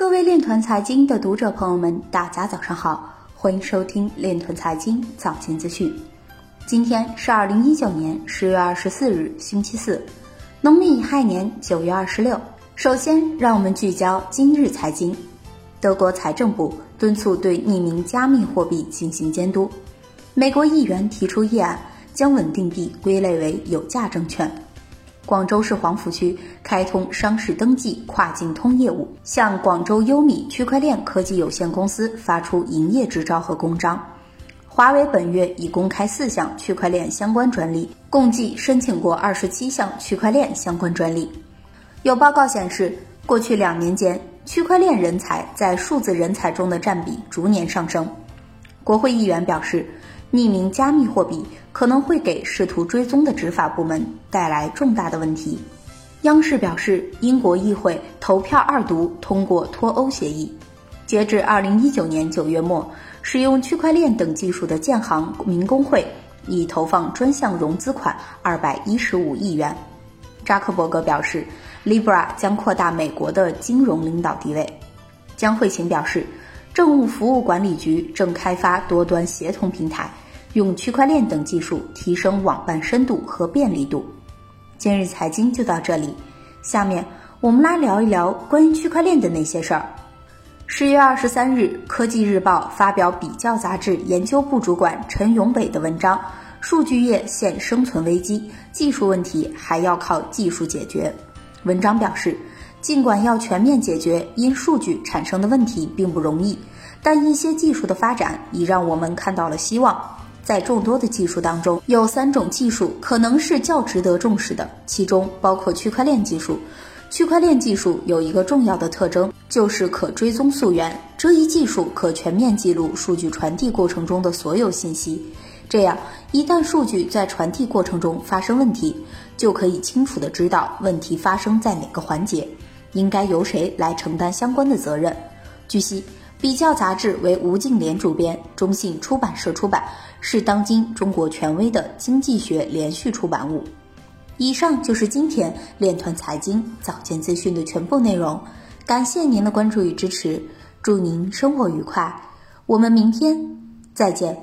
各位链团财经的读者朋友们，大家早上好，欢迎收听链团财经早间资讯。今天是二零一九年十月二十四日，星期四，农历亥年九月二十六。首先，让我们聚焦今日财经。德国财政部敦促对匿名加密货币进行监督。美国议员提出议案，将稳定币归类为有价证券。广州市黄埔区开通商事登记跨境通业务，向广州优米区块链科技有限公司发出营业执照和公章。华为本月已公开四项区块链相关专利，共计申请过二十七项区块链相关专利。有报告显示，过去两年间，区块链人才在数字人才中的占比逐年上升。国会议员表示。匿名加密货币可能会给试图追踪的执法部门带来重大的问题。央视表示，英国议会投票二读通过脱欧协议。截至二零一九年九月末，使用区块链等技术的建行民工会已投放专项融资款二百一十五亿元。扎克伯格表示，Libra 将扩大美国的金融领导地位。江慧琴表示。政务服务管理局正开发多端协同平台，用区块链等技术提升网办深度和便利度。今日财经就到这里，下面我们来聊一聊关于区块链的那些事儿。十月二十三日，科技日报发表比较杂志研究部主管陈永北的文章《数据业现生存危机，技术问题还要靠技术解决》。文章表示。尽管要全面解决因数据产生的问题并不容易，但一些技术的发展已让我们看到了希望。在众多的技术当中，有三种技术可能是较值得重视的，其中包括区块链技术。区块链技术有一个重要的特征，就是可追踪溯源。这一技术可全面记录数据传递过程中的所有信息，这样一旦数据在传递过程中发生问题，就可以清楚地知道问题发生在哪个环节。应该由谁来承担相关的责任？据悉，比较杂志为吴敬琏主编，中信出版社出版，是当今中国权威的经济学连续出版物。以上就是今天链团财经早间资讯的全部内容，感谢您的关注与支持，祝您生活愉快，我们明天再见。